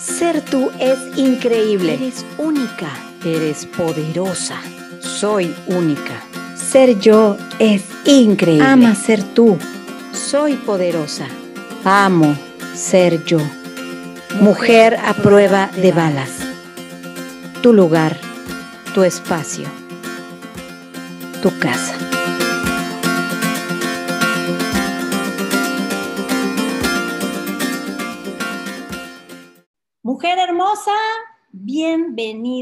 Ser tú es increíble. Eres única. Eres poderosa. Soy única. Ser yo es increíble. Ama ser tú. Soy poderosa. Amo ser yo. Mujer a prueba de balas. Tu lugar, tu espacio, tu casa.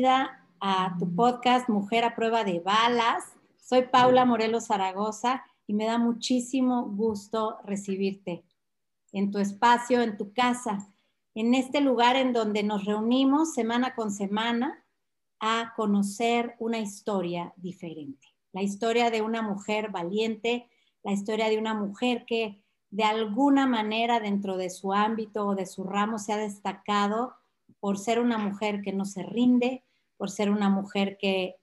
A tu podcast Mujer a prueba de balas. Soy Paula Morelos Zaragoza y me da muchísimo gusto recibirte en tu espacio, en tu casa, en este lugar en donde nos reunimos semana con semana a conocer una historia diferente. La historia de una mujer valiente, la historia de una mujer que de alguna manera dentro de su ámbito o de su ramo se ha destacado por ser una mujer que no se rinde, por ser una mujer que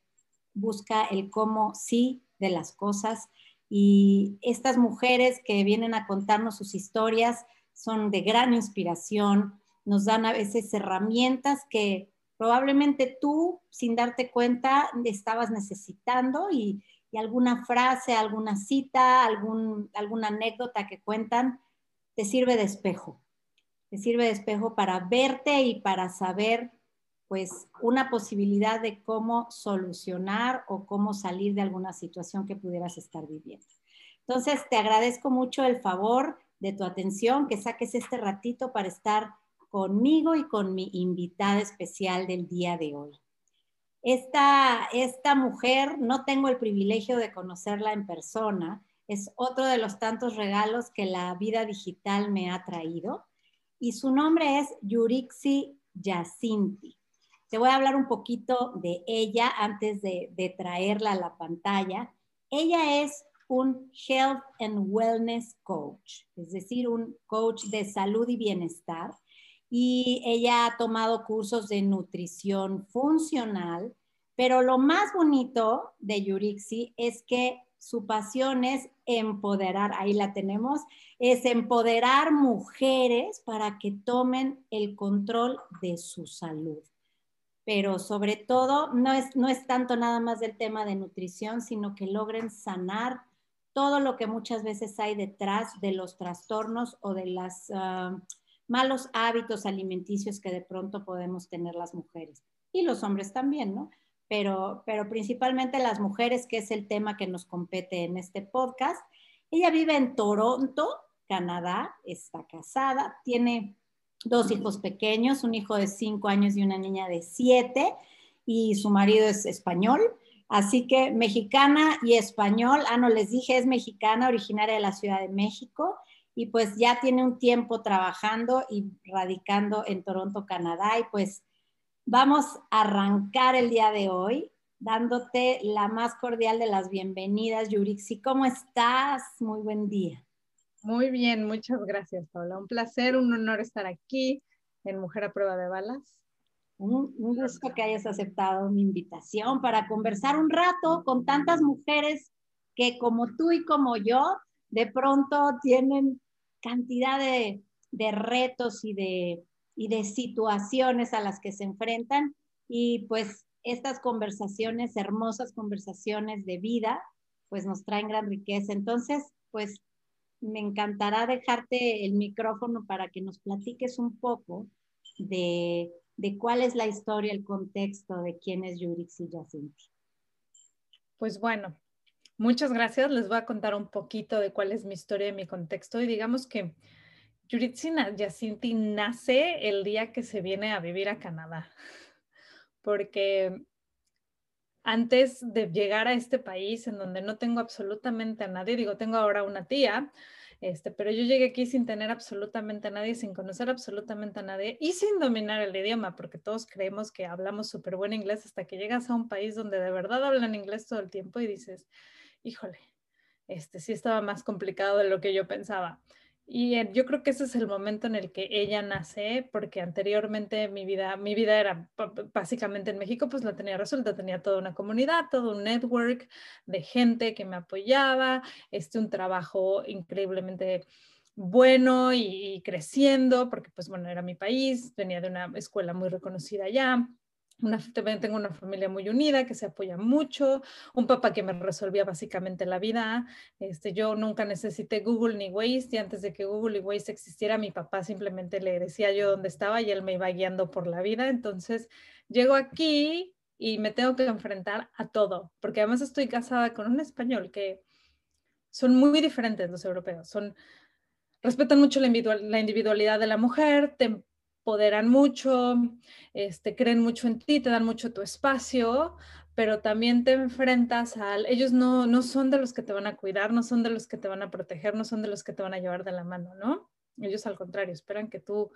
busca el cómo sí de las cosas. Y estas mujeres que vienen a contarnos sus historias son de gran inspiración, nos dan a veces herramientas que probablemente tú, sin darte cuenta, estabas necesitando y, alguna frase, alguna cita, algún, alguna anécdota que cuentan, te sirve de espejo. Te sirve de espejo para verte y para saber, pues, una posibilidad de cómo solucionar o cómo salir de alguna situación que pudieras estar viviendo. Entonces, te agradezco mucho el favor de tu atención, que saques este ratito para estar conmigo y con mi invitada especial del día de hoy. Esta, esta mujer, no tengo el privilegio de conocerla en persona, es otro de los tantos regalos que la vida digital me ha traído. Y su nombre es Yurixi Yacinti. Te voy a hablar un poquito de ella antes de, de traerla a la pantalla. Ella es un Health and Wellness Coach, es decir, un coach de salud y bienestar y ella ha tomado cursos de nutrición funcional, pero lo más bonito de Yurixi es que su pasión es empoderar, ahí la tenemos, es empoderar mujeres para que tomen el control de su salud. Pero sobre todo, no es, no es tanto nada más del tema de nutrición, sino que logren sanar todo lo que muchas veces hay detrás de los trastornos o de las... Ah, malos hábitos alimenticios que de pronto podemos tener las mujeres y los hombres también, ¿no? Pero, pero principalmente las mujeres, que es el tema que nos compete en este podcast. Ella vive en Toronto, Canadá, está casada, tiene dos hijos pequeños, un hijo de cinco años y una niña de siete, y su marido es español. Así que mexicana y español, ah, no les dije, es mexicana, originaria de la Ciudad de México, y pues ya tiene un tiempo trabajando y radicando en Toronto, Canadá. Y pues vamos a arrancar el día de hoy dándote la más cordial de las bienvenidas, Yurixi. ¿Cómo estás? Muy buen día. Muy bien, muchas gracias, Paula. Un placer, un honor estar aquí en Mujer a Prueba de Balas. Un, gusto que hayas aceptado mi invitación para conversar un rato con tantas mujeres que como tú y como yo, de pronto tienen cantidad de, retos y de, y de situaciones a las que se enfrentan y pues estas conversaciones, hermosas conversaciones de vida, pues nos traen gran riqueza. Entonces, pues me encantará dejarte el micrófono para que nos platiques un poco de, de cuál es la historia, el contexto de quién es Yurix y Jacinti. Pues bueno, Muchas gracias. Les voy a contar un poquito de cuál es mi historia y mi contexto. Y digamos que Yuritsina Yacinti nace el día que se viene a vivir a Canadá, porque antes de llegar a este país en donde no tengo absolutamente a nadie, digo, tengo ahora una tía, este, pero yo llegué aquí sin tener absolutamente a nadie, sin conocer absolutamente a nadie y sin dominar el idioma, porque todos creemos que hablamos súper buen inglés hasta que llegas a un país donde de verdad hablan inglés todo el tiempo y dices, híjole, este sí estaba más complicado de lo que yo pensaba. Y yo creo que ese es el momento en el que ella nace, porque anteriormente mi vida, mi vida era básicamente en México, pues la tenía resuelta, tenía toda una comunidad, todo un network de gente que me apoyaba, este, un trabajo increíblemente bueno y, creciendo, porque pues bueno, era mi país, venía de una escuela muy reconocida allá. Una, también tengo una familia muy unida que se apoya mucho, un papá que me resolvía básicamente la vida. Este, yo nunca necesité Google ni Waze y antes de que Google y Waze existiera, mi papá simplemente le decía yo dónde estaba y él me iba guiando por la vida. Entonces, llego aquí y me tengo que enfrentar a todo, porque además estoy casada con un español que son muy diferentes los europeos, son respetan mucho la, individualidad de la mujer, te empoderan mucho, este, creen mucho en ti, te dan mucho tu espacio, pero también te enfrentas al, ellos no, no son de los que te van a cuidar, no son de los que te van a proteger, no son de los que te van a llevar de la mano, ¿no? Ellos al contrario, esperan que tú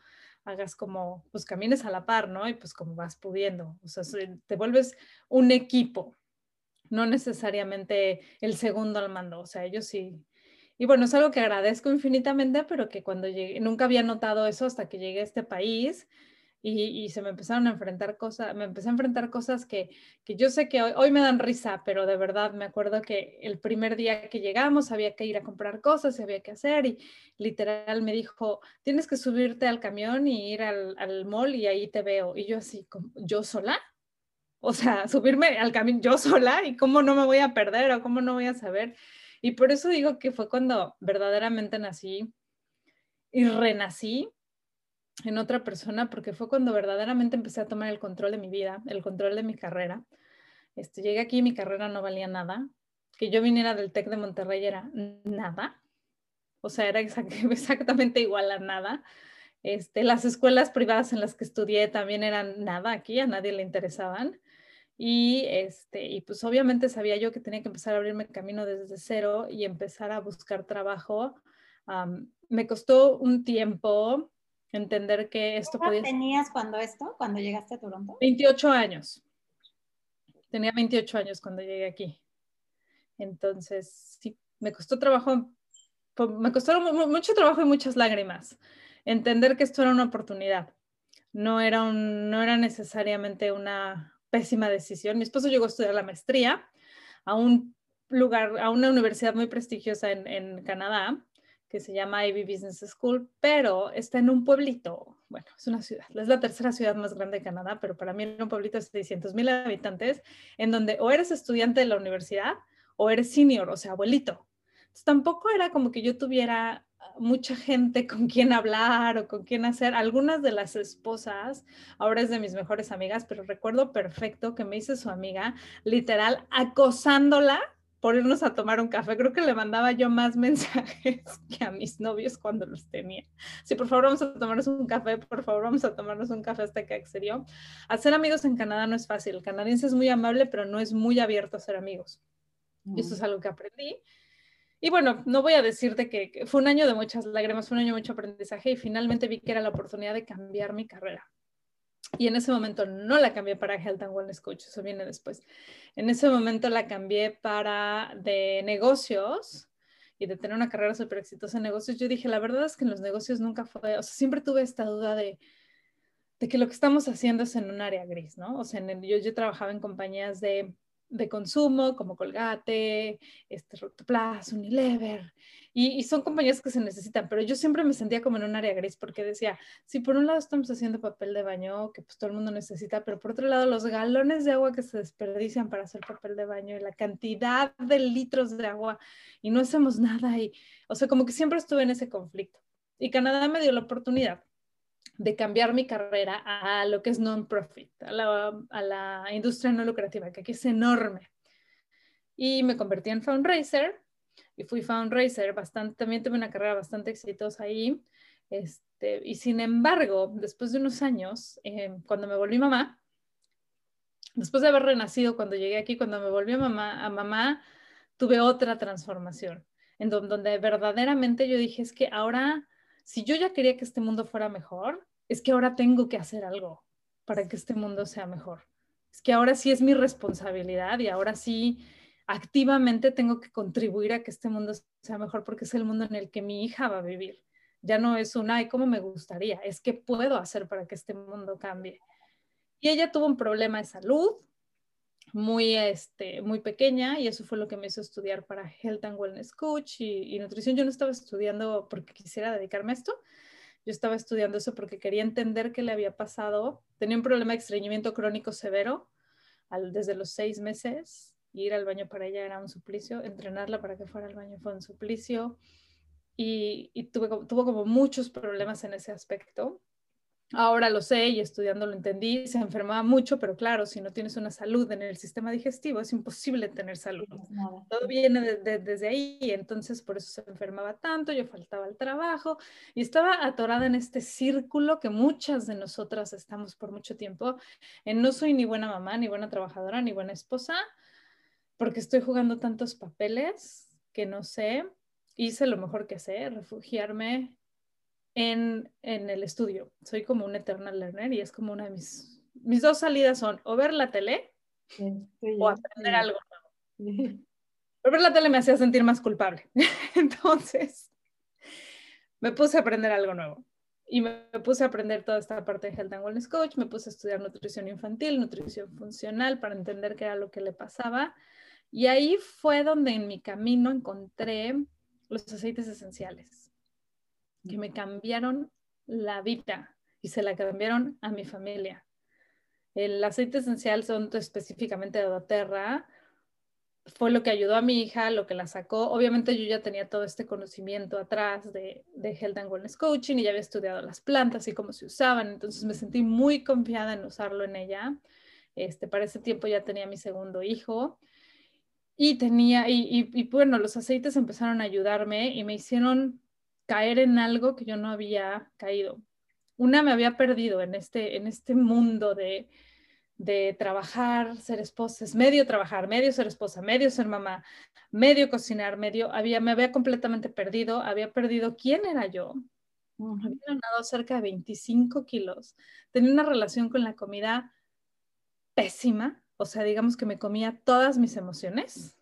hagas como, pues camines a la par, ¿no? Y pues como vas pudiendo, o sea, te vuelves un equipo, no necesariamente el segundo al mando, o sea, ellos sí. Y bueno, es algo que agradezco infinitamente, pero que cuando llegué, nunca había notado eso hasta que llegué a este país y, se me empezaron a enfrentar cosas, me empecé a enfrentar cosas que, que yo sé que hoy, hoy, me dan risa, pero de verdad me acuerdo que el primer día que llegamos había que ir a comprar cosas y había que hacer y literal me dijo, tienes que subirte al camión y ir al, al mall y ahí te veo. Y yo así, ¿yo sola? O sea, subirme al camión yo sola y cómo no me voy a perder o cómo no voy a saber. Y por eso digo que fue cuando verdaderamente nací y renací en otra persona porque fue cuando verdaderamente empecé a tomar el control de mi vida, el control de mi carrera. Este, llegué aquí y mi carrera no valía nada. Que yo viniera del TEC de Monterrey era nada. O sea, era exactamente igual a nada. Este, las escuelas privadas en las que estudié también eran nada aquí, a nadie le interesaban. Y, este, y pues obviamente sabía yo que tenía que empezar a abrirme camino desde cero y empezar a buscar trabajo. me costó un tiempo, entender que esto podía... tenías cuando esto, cuando llegaste a Toronto? 28 años. Tenía 28 años cuando llegué aquí. Entonces, sí, me costó trabajo, me costó mucho trabajo y muchas lágrimas. Entender que esto era una oportunidad. No era, un, no era necesariamente una pésima decisión. Mi esposo llegó a estudiar la maestría a un lugar, a una universidad muy prestigiosa en, Canadá, que se llama Ivy Business School, pero está en un pueblito, bueno, es una ciudad, es la tercera ciudad más grande de Canadá, pero para mí era un pueblito de 600 mil habitantes, en donde o eres estudiante de la universidad o eres senior, o sea, abuelito. Entonces, tampoco era como que yo tuviera mucha gente con quien hablar o con quien hacer. Algunas de las esposas, ahora es de mis mejores amigas, pero recuerdo perfecto que me hice su amiga, literal, acosándola por irnos a tomar un café. Creo que le mandaba yo más mensajes que a mis novios cuando los tenía. Sí, por favor, vamos a tomarnos un café, por favor, vamos a tomarnos un café hasta que accedió. Hacer amigos en Canadá no es fácil. El canadiense es muy amable, pero no es muy abierto a ser amigos. Y eso es algo que aprendí. Y bueno, no voy a decirte que, fue un año de muchas lágrimas, fue un año de mucho aprendizaje y finalmente vi que era la oportunidad de cambiar mi carrera. Y en ese momento no la cambié para Health and Wellness Coach, eso viene después. En ese momento la cambié para de negocios y de tener una carrera súper exitosa en negocios. Yo dije, la verdad es que en los negocios nunca fue, o sea, siempre tuve esta duda de, de que lo que estamos haciendo es en un área gris, ¿no? O sea, yo, yo trabajaba en compañías de de consumo como Colgate, este, Rotoplas, Unilever, y, son compañías que se necesitan, pero yo siempre me sentía como en un área gris porque decía, si por un lado estamos haciendo papel de baño, que pues todo el mundo necesita, pero por otro lado los galones de agua que se desperdician para hacer papel de baño y la cantidad de litros de agua y no hacemos nada y, o sea, como que siempre estuve en ese conflicto. Y Canadá me dio la oportunidad de cambiar mi carrera a lo que es non-profit, a la, industria no lucrativa, que aquí es enorme. Y me convertí en fundraiser y fui fundraiser, bastante, también tuve una carrera bastante exitosa ahí. Este, y sin embargo, después de unos años, eh, cuando me volví mamá, después de haber renacido, cuando llegué aquí, cuando me volví mamá, a mamá, tuve otra transformación, en donde verdaderamente yo dije, es que ahora, si yo ya quería que este mundo fuera mejor, es que ahora tengo que hacer algo para que este mundo sea mejor. Es que ahora sí es mi responsabilidad y ahora sí activamente tengo que contribuir a que este mundo sea mejor porque es el mundo en el que mi hija va a vivir. Ya no es un, ay, ¿cómo me gustaría? Es que puedo hacer para que este mundo cambie. Y ella tuvo un problema de salud muy, este, muy pequeña y eso fue lo que me hizo estudiar para Health and Wellness Coach y, y, nutrición. Yo no estaba estudiando porque quisiera dedicarme a esto, yo estaba estudiando eso porque quería entender qué le había pasado. Tenía un problema de estreñimiento crónico severo desde los seis meses. Ir al baño para ella era un suplicio, entrenarla para que fuera al baño fue un suplicio y, tuvo como muchos problemas en ese aspecto. Ahora lo sé y estudiando lo entendí, se enfermaba mucho, pero claro, si no tienes una salud en el sistema digestivo, es imposible tener salud. Todo viene desde ahí, entonces por eso se enfermaba tanto, yo faltaba al trabajo y estaba atorada en este círculo que muchas de nosotras estamos por mucho tiempo, en no soy ni buena mamá, ni buena trabajadora, ni buena esposa, porque estoy jugando tantos papeles que no sé, hice lo mejor que sé, refugiarme en, el estudio. Soy como un eternal learner y es como una de mis, mis dos salidas son o ver la tele o aprender algo nuevo. ver la tele me hacía sentir más culpable. Entonces, me puse a aprender algo nuevo. Y me puse a aprender toda esta parte de Health and Wellness Coach, me puse a estudiar nutrición infantil, nutrición funcional para entender qué era lo que le pasaba. Y ahí fue donde en mi camino encontré los aceites esenciales que me cambiaron la vida y se la cambiaron a mi familia. El aceite esencial son específicamente de doTERRA. Fue lo que ayudó a mi hija, lo que la sacó. Obviamente yo ya tenía todo este conocimiento atrás de, de Health and Wellness Coaching y ya había estudiado las plantas y cómo se usaban. Entonces me sentí muy confiada en usarlo en ella. Este, para ese tiempo ya tenía mi segundo hijo. Y tenía, y, y, y bueno, los aceites empezaron a ayudarme y me hicieron caer en algo que yo no había caído. Una me había perdido en este, en este mundo de, de trabajar, ser esposa, es medio trabajar, medio ser esposa, medio ser mamá, medio cocinar, medio, había, me había completamente perdido, había perdido quién era yo. Había ganado cerca de 25 kilos. Tenía una relación con la comida pésima, o sea, digamos que me comía todas mis emociones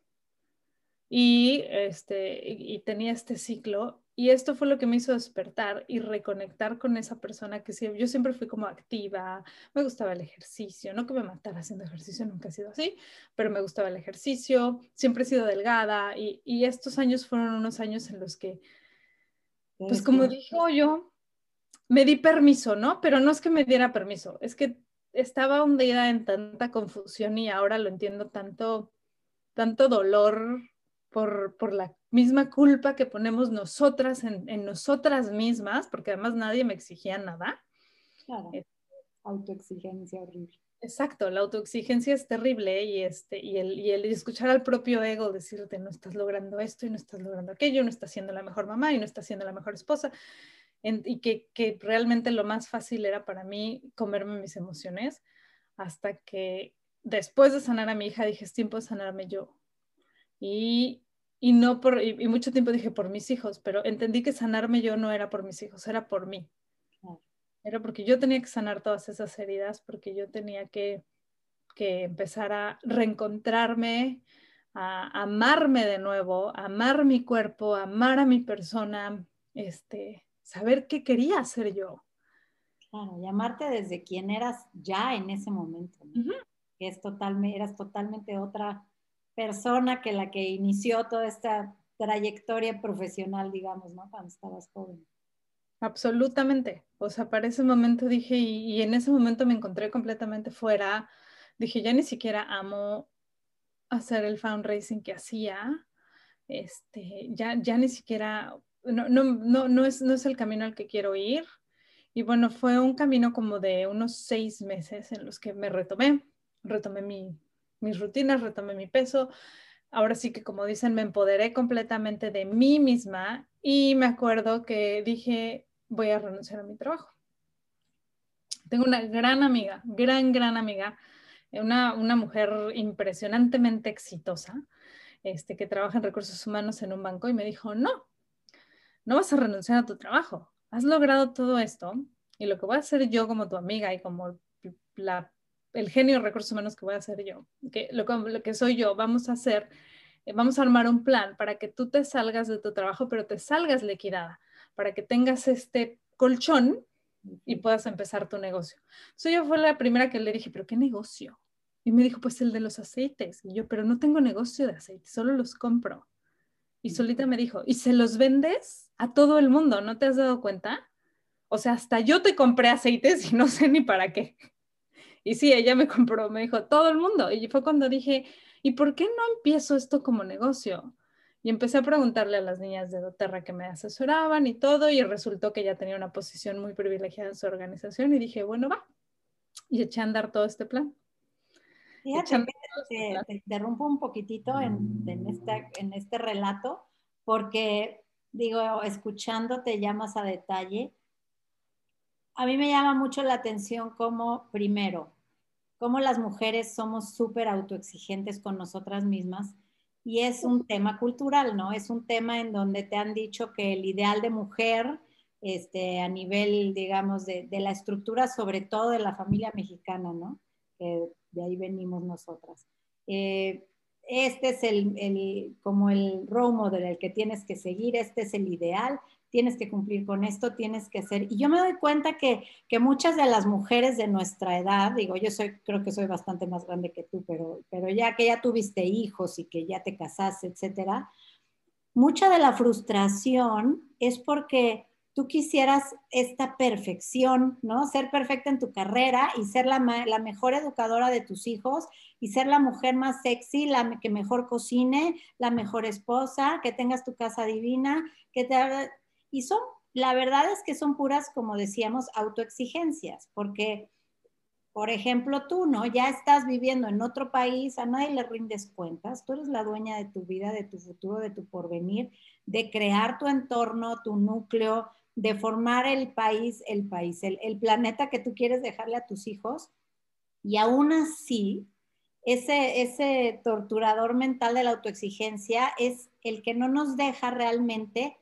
y, este, y tenía este ciclo y esto fue lo que me hizo despertar y reconectar con esa persona que yo siempre fui como activa, me gustaba el ejercicio, no que me matara haciendo ejercicio, nunca he sido así, pero me gustaba el ejercicio, siempre he sido delgada y, y estos años fueron unos años en los que, pues como dijo yo, me di permiso, ¿no? Pero no es que me diera permiso, es que estaba hundida en tanta confusión y ahora lo entiendo tanto, tanto dolor por, por la misma culpa que ponemos nosotras en, nosotras mismas, porque además nadie me exigía nada. Claro. Eh, autoexigencia horrible. Exacto, la autoexigencia es terrible y, este, y, el, y el escuchar al propio ego decirte no estás logrando esto y no estás logrando aquello, no estás siendo la mejor mamá y no estás siendo la mejor esposa. y que, que realmente lo más fácil era para mí comerme mis emociones hasta que después de sanar a mi hija dije es tiempo de sanarme yo. Y y no por, y, mucho tiempo dije por mis hijos, pero entendí que sanarme yo no era por mis hijos, era por mí. Era porque yo tenía que sanar todas esas heridas, porque yo tenía que, que empezar a reencontrarme, a amarme de nuevo, amar mi cuerpo, amar a mi persona, este, saber qué quería hacer yo. Claro, y amarte desde quien eras ya en ese momento, que es totalmente, eras totalmente otra persona que la que inició toda esta trayectoria profesional, digamos, ¿no? Cuando estabas joven. Absolutamente. O sea, para ese momento dije, y, en ese momento me encontré completamente fuera. Dije, ya ni siquiera amo hacer el fundraising que hacía. Este, ya, ya ni siquiera, no, no, no, no, es, no es el camino al que quiero ir. Y bueno, fue un camino como de unos seis meses en los que me retomé, retomé mi, mis rutinas, retomé mi peso. Ahora sí que como dicen, me empoderé completamente de mí misma y me acuerdo que dije, voy a renunciar a mi trabajo. Tengo una gran amiga, gran, gran amiga, una, una mujer impresionantemente exitosa, este, que trabaja en recursos humanos en un banco y me dijo, no, no vas a renunciar a tu trabajo. Has logrado todo esto y lo que voy a hacer yo como tu amiga y como la el genio de recursos humanos que voy a hacer yo, que lo, que soy yo, vamos a hacer, eh, vamos a armar un plan para que tú te salgas de tu trabajo, pero te salgas liquidada, para que tengas este colchón y puedas empezar tu negocio. Soy yo fue la primera que le dije, pero ¿qué negocio? Y me dijo, pues el de los aceites. Y yo, pero no tengo negocio de aceites, solo los compro. Y solita me dijo, ¿y se los vendes a todo el mundo? ¿No te has dado cuenta? O sea, hasta yo te compré aceites y no sé ni para qué. Y sí, ella me compró, me dijo, todo el mundo. Y fue cuando dije, ¿y por qué no empiezo esto como negocio? Y empecé a preguntarle a las niñas de doTERRA que me asesoraban y todo, y resultó que ella tenía una posición muy privilegiada en su organización y dije, bueno, va. Y eché a andar todo este plan. Fíjate que te, interrumpo un poquitito en, en, en este relato, porque digo, escuchándote ya más a detalle, a mí me llama mucho la atención como, primero, cómo las mujeres somos súper autoexigentes con nosotras mismas y es un tema cultural, ¿no? Es un tema en donde te han dicho que el ideal de mujer, este, a nivel, digamos, de, la estructura, sobre todo de la familia mexicana, ¿no? de ahí venimos nosotras. Eh, este es el, como el role model, el que tienes que seguir, este es el ideal, tienes que cumplir con esto, tienes que hacer. Y yo me doy cuenta que, que, muchas de las mujeres de nuestra edad, digo, yo soy, creo que soy bastante más grande que tú, pero, pero ya que ya tuviste hijos y que ya te casaste, etcétera, mucha de la frustración es porque tú quisieras esta perfección, ¿no? Ser perfecta en tu carrera y ser la, la, mejor educadora de tus hijos y ser la mujer más sexy, la que mejor cocine, la mejor esposa, que tengas tu casa divina, que te y son, la verdad es que son puras, como decíamos, autoexigencias, porque, por ejemplo, tú, ¿no? Ya estás viviendo en otro país, a nadie le rindes cuentas, tú eres la dueña de tu vida, de tu futuro, de tu porvenir, de crear tu entorno, tu núcleo, de formar el país, el país, el, planeta que tú quieres dejarle a tus hijos. Y aún así, ese, ese torturador mental de la autoexigencia es el que no nos deja realmente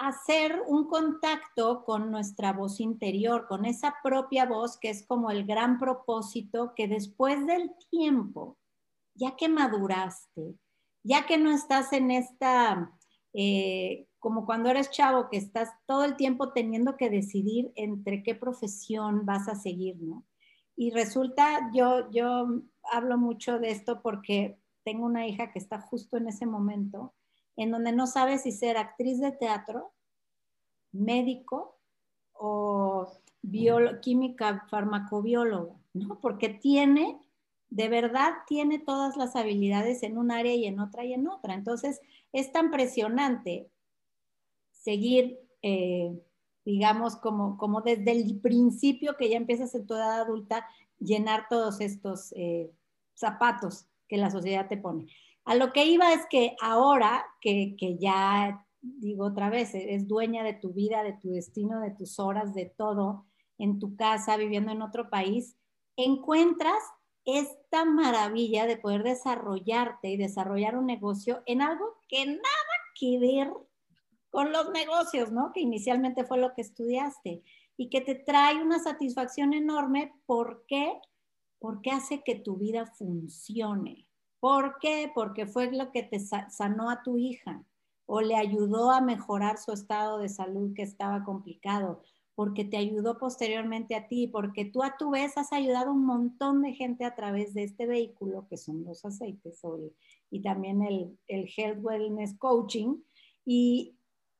hacer un contacto con nuestra voz interior, con esa propia voz que es como el gran propósito que después del tiempo, ya que maduraste, ya que no estás en esta, eh, como cuando eres chavo, que estás todo el tiempo teniendo que decidir entre qué profesión vas a seguir, ¿no? Y resulta, yo, yo hablo mucho de esto porque tengo una hija que está justo en ese momento en donde no sabes si ser actriz de teatro, médico o química farmacobióloga, ¿no? Porque tiene, de verdad, tiene todas las habilidades en un área y en otra y en otra. Entonces, es tan presionante seguir, eh, digamos, como, como desde el principio que ya empiezas en tu edad adulta, llenar todos estos eh, zapatos que la sociedad te pone. A lo que iba es que ahora que, ya, digo otra vez, eres dueña de tu vida, de tu destino, de tus horas, de todo, en tu casa, viviendo en otro país, encuentras esta maravilla de poder desarrollarte y desarrollar un negocio en algo que nada que ver con los negocios, ¿no? Que inicialmente fue lo que estudiaste y que te trae una satisfacción enorme. ¿Por qué? Porque hace que tu vida funcione. ¿Por qué? Porque fue lo que te sanó a tu hija o le ayudó a mejorar su estado de salud que estaba complicado, porque te ayudó posteriormente a ti, porque tú a tu vez has ayudado a un montón de gente a través de este vehículo que son los aceites y también el, el Health Wellness Coaching. Y,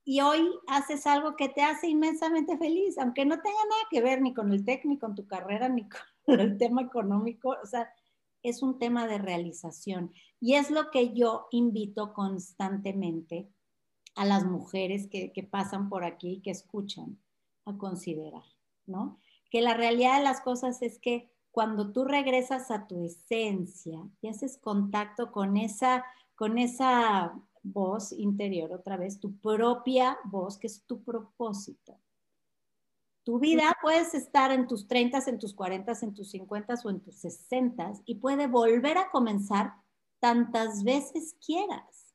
y hoy haces algo que te hace inmensamente feliz, aunque no tenga nada que ver ni con el técnico, con tu carrera, ni con el tema económico. O sea, es un tema de realización. Y es lo que yo invito constantemente a las mujeres que, pasan por aquí y que escuchan a considerar, ¿no? Que la realidad de las cosas es que cuando tú regresas a tu esencia y haces contacto con esa, con esa voz interior, otra vez, tu propia voz, que es tu propósito, tu vida puedes estar en tus 30, en tus 40, en tus 50 o en tus 60 y puede volver a comenzar tantas veces quieras.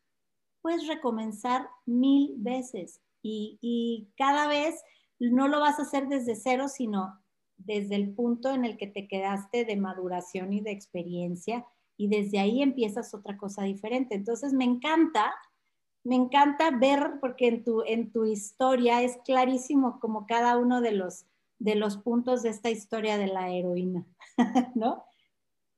Puedes recomenzar mil veces y, y cada vez no lo vas a hacer desde cero, sino desde el punto en el que te quedaste de maduración y de experiencia y desde ahí empiezas otra cosa diferente. Entonces me encanta me encanta ver, porque en tu, en tu historia es clarísimo como cada uno de los, de los puntos de esta historia de la heroína, ¿no?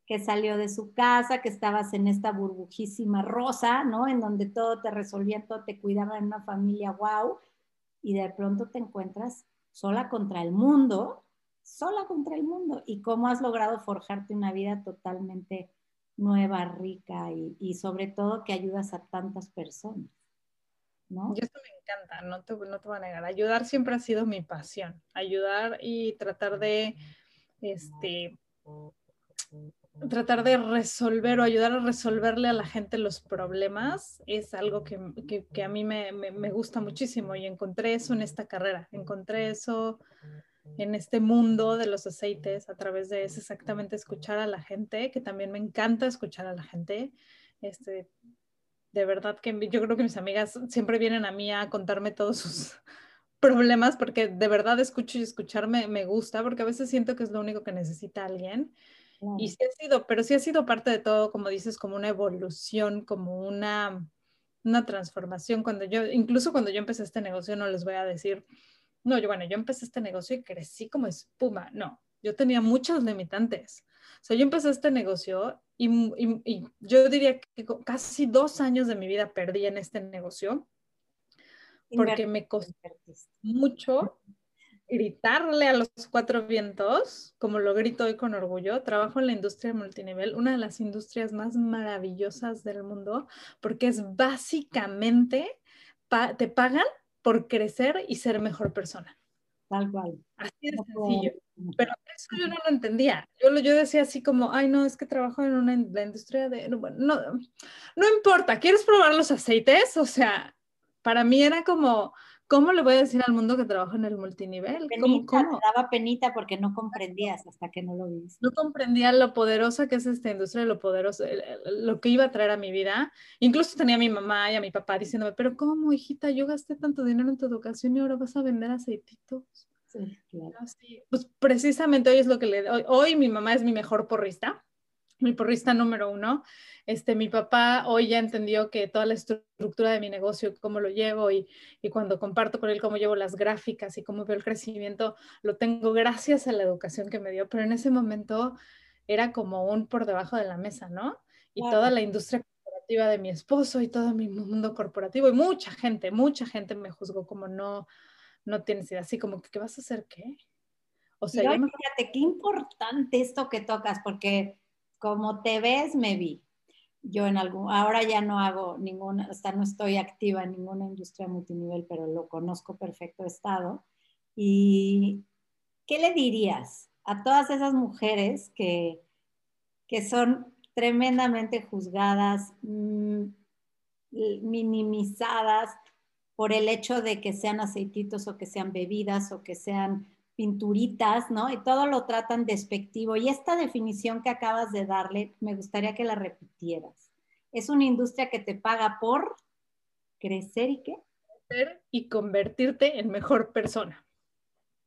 que salió de su casa, que estabas en esta burbujísima rosa, ¿no? En donde todo te resolvía, todo te cuidaba en una familia, wow, y de pronto te encuentras sola contra el mundo, sola contra el mundo, y cómo has logrado forjarte una vida totalmente nueva, rica y, sobre todo que ayudas a tantas personas. ¿No? Y esto me encanta, no te, no te voy a negar. Ayudar siempre ha sido mi pasión. Ayudar y tratar de, este, tratar de resolver o ayudar a resolverle a la gente los problemas es algo que, que, a mí me, me, me, gusta muchísimo y encontré eso en esta carrera. Encontré eso en este mundo de los aceites a través de es exactamente escuchar a la gente, que también me encanta escuchar a la gente. Este, de verdad que yo creo que mis amigas siempre vienen a mí a contarme todos sus problemas porque de verdad escucho y escucharme me gusta porque a veces siento que es lo único que necesita alguien. Y sí ha sido, pero sí ha sido parte de todo, como dices, como una evolución, como una, una transformación. Cuando yo, incluso cuando yo empecé este negocio, no les voy a decir, no, yo, bueno, yo empecé este negocio y crecí como espuma. No, yo tenía muchas limitantes. O sea, yo empecé este negocio y, yo diría que casi dos años de mi vida perdí en este negocio porque me costó mucho gritarle a los cuatro vientos, como lo grito hoy con orgullo. Trabajo en la industria multinivel, una de las industrias más maravillosas del mundo, porque es básicamente, te pagan por crecer y ser mejor persona. Tal cual. Así de sencillo. Pero eso yo no lo entendía. Yo, yo decía así como, ay, no, es que trabajo en una la industria de... No, no, no importa, ¿quieres probar los aceites? O sea, para mí era como, ¿Cómo le voy a decir al mundo que trabajo en el multinivel? ¿Cómo, cómo? daba penita porque no comprendías hasta que no lo viste. No comprendía lo poderosa que es esta industria, lo poderoso, lo que iba a traer a mi vida. Incluso tenía a mi mamá y a mi papá diciéndome, pero ¿cómo, hijita? Yo gasté tanto dinero en tu educación y ahora vas a vender aceititos. Sí, claro. Pues precisamente hoy es lo que le... Hoy, hoy mi mamá es mi mejor porrista mi porrista número uno. Este, mi papá hoy ya entendió que toda la estructura de mi negocio, cómo lo llevo y, y, cuando comparto con él cómo llevo las gráficas y cómo veo el crecimiento, lo tengo gracias a la educación que me dio, pero en ese momento era como un por debajo de la mesa, ¿no? Y toda la industria corporativa de mi esposo y todo mi mundo corporativo y mucha gente, mucha gente me juzgó como no, no tienes idea, así como que, ¿qué vas a hacer qué? O sea, fíjate, qué importante esto que tocas, porque como te ves, me vi. Yo en algún, ahora ya no hago ninguna, hasta no estoy activa en ninguna industria multinivel, pero lo conozco perfecto estado. ¿Y qué le dirías a todas esas mujeres que, que son tremendamente juzgadas, mm, minimizadas por el hecho de que sean aceititos o que sean bebidas o que sean pinturitas, ¿no? Y todo lo tratan despectivo. Y esta definición que acabas de darle, me gustaría que la repitieras. Es una industria que te paga por crecer y qué? Crecer y convertirte en mejor persona.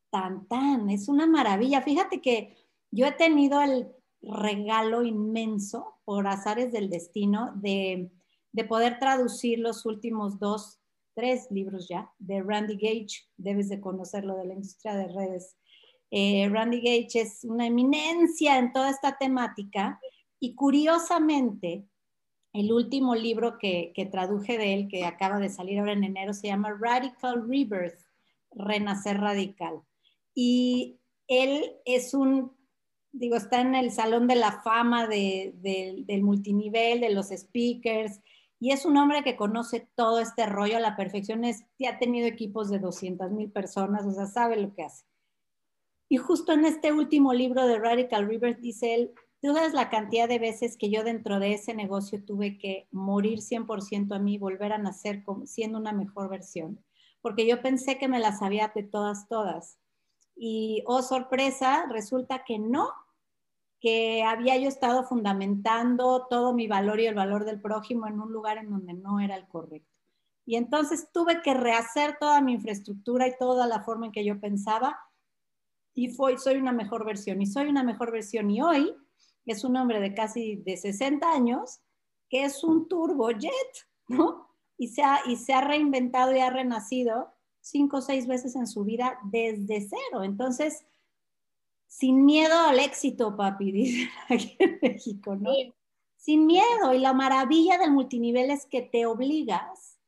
Tan, tan, es una maravilla. Fíjate que yo he tenido el regalo inmenso, por azares del destino, de, de poder traducir los últimos dos tres libros ya de Randy Gage, debes de conocerlo de la industria de redes. Eh, Randy Gage es una eminencia en toda esta temática y curiosamente el último libro que, que traduje de él, que acaba de salir ahora en enero, se llama Radical Rebirth, Renacer Radical. Y él es un, digo, está en el salón de la fama de, del multinivel, de los speakers, y es un hombre que conoce todo este rollo a la perfección, es, ha tenido equipos de 200 mil personas, o sea, sabe lo que hace. Y justo en este último libro de Radical River dice él, tú sabes la cantidad de veces que yo dentro de ese negocio tuve que morir 100% a mí, volver a nacer como, siendo una mejor versión, porque yo pensé que me las sabía de todas, todas. Y, oh sorpresa, resulta que no, que había yo estado fundamentando todo mi valor y el valor del prójimo en un lugar en donde no era el correcto. Y entonces tuve que rehacer toda mi infraestructura y toda la forma en que yo pensaba y soy una mejor versión y soy una mejor versión y hoy es un hombre de casi de 60 años que es un turbojet, ¿no? Y se ha reinventado y ha renacido cinco o seis veces en su vida desde cero. Entonces, sin miedo al éxito, papi, dice aquí en México, ¿no? Sin miedo. Y la maravilla del multinivel es que te obligas,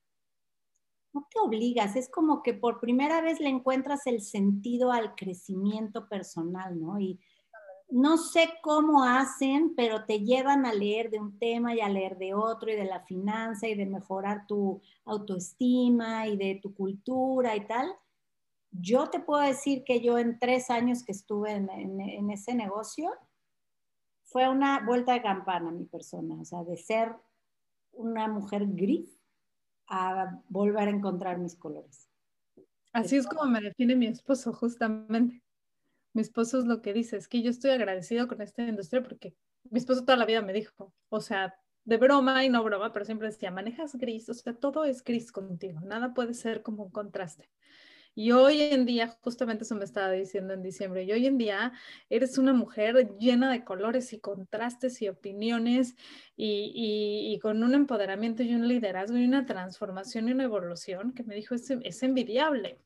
no te obligas, es como que por primera vez le encuentras el sentido al crecimiento personal, ¿no? Y no sé cómo hacen, pero te llevan a leer de un tema y a leer de otro y de la finanza y de mejorar tu autoestima y de tu cultura y tal. Yo te puedo decir que yo en tres años que estuve en, ese negocio, fue una vuelta de campana mi persona, o sea, de ser una mujer gris a volver a encontrar mis colores. Así es como me define mi esposo, justamente. Mi esposo es lo que dice, es que yo estoy agradecido con esta industria porque mi esposo toda la vida me dijo, o sea, de broma y no broma, pero siempre decía, manejas gris, o sea, todo es gris contigo, nada puede ser como un contraste. Y hoy en día, justamente eso me estaba diciendo en diciembre, y hoy en día eres una mujer llena de colores y contrastes y opiniones y, con un empoderamiento y un liderazgo y una transformación y una evolución que me dijo es, es envidiable.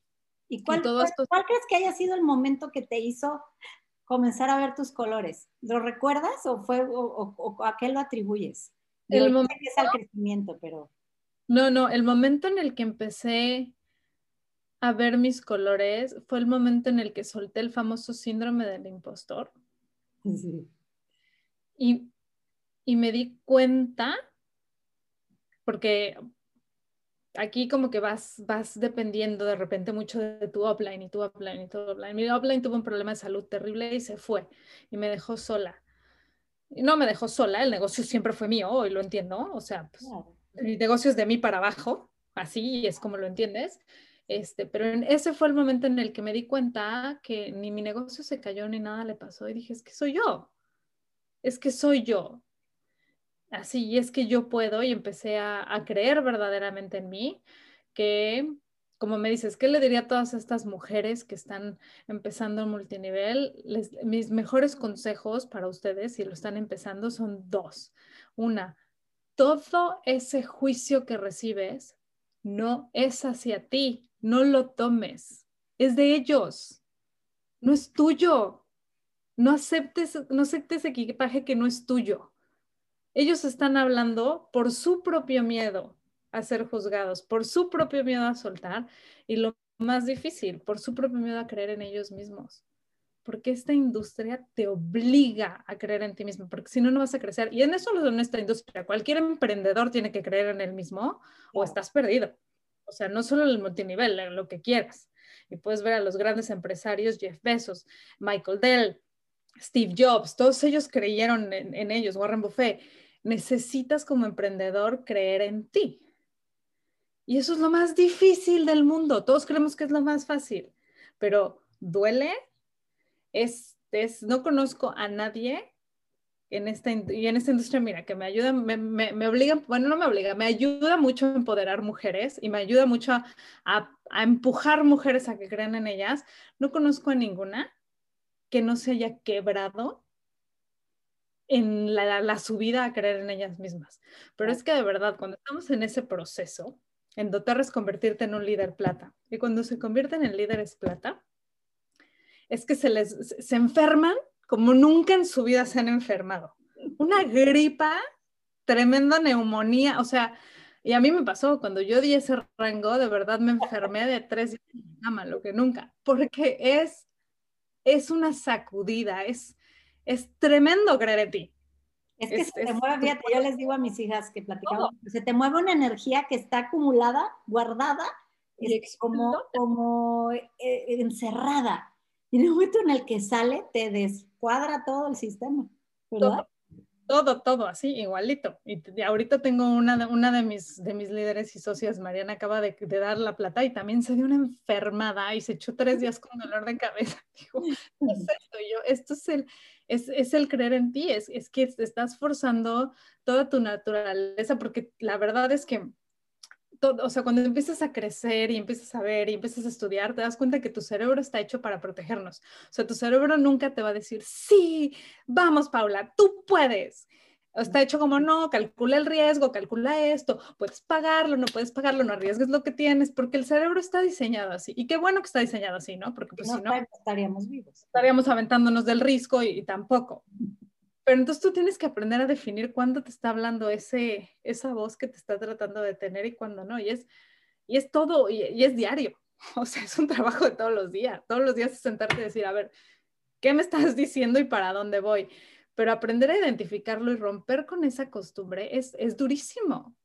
¿Y cuál, cuál, crees que haya sido el momento que te hizo comenzar a ver tus colores? ¿Lo recuerdas o, fue, o, a qué lo atribuyes? el momento que es al crecimiento, pero... No, no, el momento en el que empecé a ver mis colores fue el momento en el que solté el famoso síndrome del impostor. Y, y me di cuenta, porque aquí como que vas, vas dependiendo de repente mucho de tu offline y tu offline y tu offline. Mi offline tuvo un problema de salud terrible y se fue y me dejó sola. Y no me dejó sola, el negocio siempre fue mío y lo entiendo, o sea, pues, el negocio es de mí para abajo, así es como lo entiendes. Este, pero ese fue el momento en el que me di cuenta que ni mi negocio se cayó ni nada le pasó y dije, es que soy yo, es que soy yo. Así, y es que yo puedo y empecé a, creer verdaderamente en mí, que como me dices, ¿qué le diría a todas estas mujeres que están empezando en multinivel? mis mejores consejos para ustedes, si lo están empezando, son dos. Una, todo ese juicio que recibes no es hacia ti, no lo tomes. Es de ellos. No es tuyo. No aceptes, no aceptes equipaje que no es tuyo. Ellos están hablando por su propio miedo a ser juzgados, por su propio miedo a soltar y lo más difícil, por su propio miedo a creer en ellos mismos. Porque esta industria te obliga a creer en ti mismo, porque si no, no vas a crecer. Y en eso lo de nuestra industria, cualquier emprendedor tiene que creer en él mismo o estás perdido. O sea, no solo el multinivel, lo que quieras. Y puedes ver a los grandes empresarios, Jeff Bezos, Michael Dell, Steve Jobs, todos ellos creyeron en, ellos, Warren Buffett. Necesitas como emprendedor creer en ti. Y eso es lo más difícil del mundo. Todos creemos que es lo más fácil, pero duele. Es, es no conozco a nadie en esta, y en esta industria, mira, que me ayuda, me, me, me, obliga, bueno, no me obliga, me ayuda mucho a empoderar mujeres y me ayuda mucho a, a, empujar mujeres a que crean en ellas. No conozco a ninguna que no se haya quebrado en la, la, subida a creer en ellas mismas. Pero es que de verdad, cuando estamos en ese proceso, en dotar es convertirte en un líder plata. Y cuando se convierten en líderes plata, es que se les se enferman como nunca en su vida se han enfermado. Una gripa, tremenda neumonía, o sea, y a mí me pasó, cuando yo di ese rango, de verdad me enfermé de tres días en cama, lo que nunca, porque es, es una sacudida, es, es tremendo creer en ti. Es que se te mueve, fíjate, yo les digo a mis hijas que platicamos, se te mueve una energía que está acumulada, guardada, es como, como eh, encerrada. Y en el momento en el que sale, te descuadra todo el sistema, ¿verdad? Todo, todo, así, igualito. Y ahorita tengo una, de, una de, mis, de mis líderes y socias, Mariana, acaba de, dar la plata y también se dio una enfermada y se echó tres días con dolor de cabeza. Dijo, ¿qué es esto? yo, esto es el, es, es, el creer en ti, es, es que estás forzando toda tu naturaleza, porque la verdad es que o sea, cuando empiezas a crecer y empiezas a ver y empiezas a estudiar, te das cuenta que tu cerebro está hecho para protegernos. O sea, tu cerebro nunca te va a decir, sí, vamos, Paula, tú puedes. Está hecho como no, calcula el riesgo, calcula esto, puedes pagarlo, no puedes pagarlo, no arriesgues lo que tienes, porque el cerebro está diseñado así. Y qué bueno que está diseñado así, ¿no? Porque pues, si no, estaríamos vivos. Estaríamos aventándonos del riesgo y, tampoco. Pero entonces tú tienes que aprender a definir cuándo te está hablando ese, esa voz que te está tratando de tener y cuándo no. Y es, y es todo, y, y es diario. O sea, es un trabajo de todos los días. Todos los días es sentarte y decir, a ver, ¿qué me estás diciendo y para dónde voy? pero aprender a identificarlo y romper con esa costumbre es, es durísimo.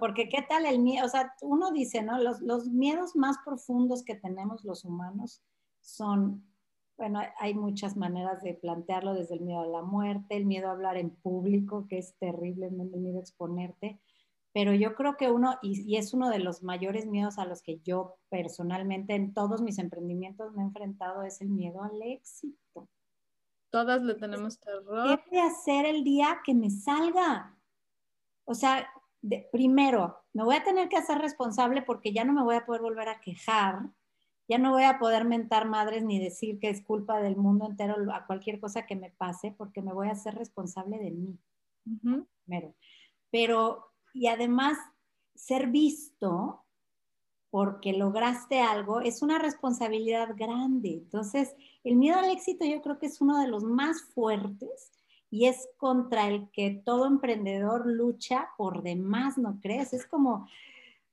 porque qué tal el miedo, o sea, uno dice, ¿no? Los, los miedos más profundos que tenemos los humanos son, bueno, hay muchas maneras de plantearlo, desde el miedo a la muerte, el miedo a hablar en público, que es terrible, el miedo a exponerte, pero yo creo que uno, y, y, es uno de los mayores miedos a los que yo personalmente en todos mis emprendimientos me he enfrentado, es el miedo al éxito. Todas le tenemos terror. ¿Qué voy a hacer el día que me salga? O sea, primero, me voy a tener que hacer responsable porque ya no me voy a poder volver a quejar, ya no voy a poder mentar madres ni decir que es culpa del mundo entero a cualquier cosa que me pase, porque me voy a hacer responsable de mí. Primero. Pero, y además, ser visto porque lograste algo, es una responsabilidad grande. Entonces, el miedo al éxito yo creo que es uno de los más fuertes y es contra el que todo emprendedor lucha por demás, ¿no crees? Es como,